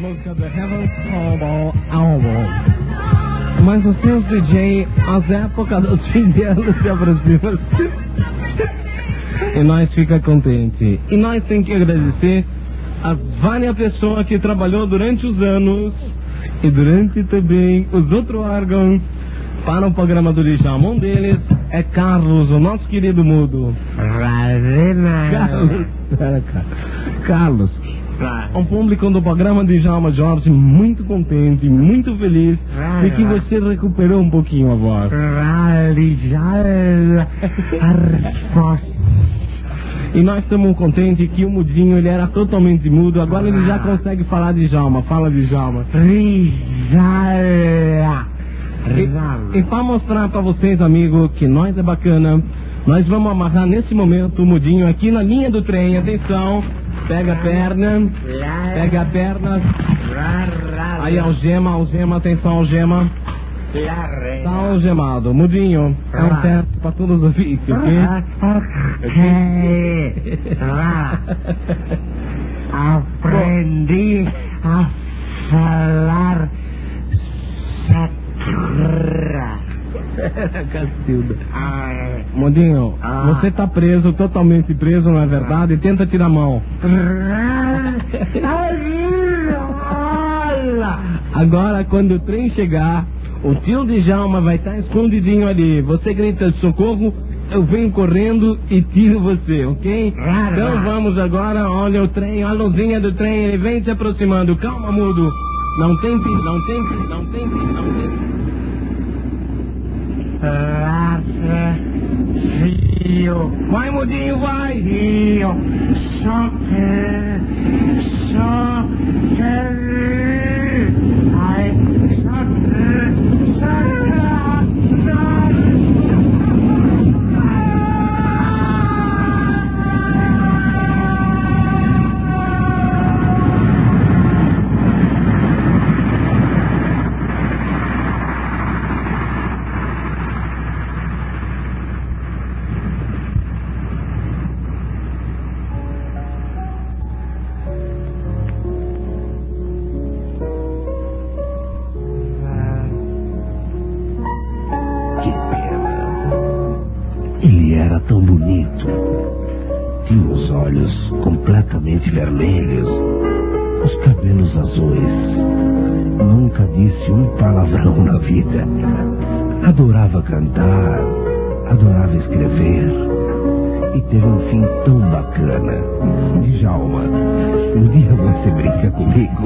música do Heaven's Album. Mas os seus DJ, as épocas do fim de ano se aproximam. e nós fica contente. E nós temos que agradecer a várias pessoas que trabalhou durante os anos e durante também os outros órgãos para o programa do Djalma. Um deles é Carlos, o nosso querido mudo. Carlos. Carlos. Um público do programa de Djalma Jorge muito contente, muito feliz de que você recuperou um pouquinho a voz. E nós estamos contentes que o Mudinho ele era totalmente mudo, agora ele já consegue falar de Djalma. Fala de Djalma. E, e para mostrar para vocês, amigo, que nós é bacana, nós vamos amarrar nesse momento o Mudinho aqui na linha do trem. Atenção, pega a perna, pega a perna. Aí algema, algema, atenção, algema. Tá algemado. Mudinho, é um teste para todos os ouvintes, ok? Aprendi a falar sacra. Cacilda. Ai. Mudinho, Ah. você tá preso, totalmente preso, não é verdade? Tenta tirar a mão. Agora, quando o trem chegar, o tio de Jalma vai estar escondidinho ali. Você grita socorro, eu venho correndo e tiro você, ok? Então vamos agora, olha o trem, a luzinha do trem, ele vem se aproximando. Calma, mudo. Não tem pi, não tem pi, não tem pi, não tem Lava frio, Vai, mudinho, vai! frio, só Era tão bonito. Tinha os olhos completamente vermelhos, os cabelos azuis. Nunca disse um palavrão na vida. Adorava cantar, adorava escrever. E teve um fim tão bacana. Djalma, um dia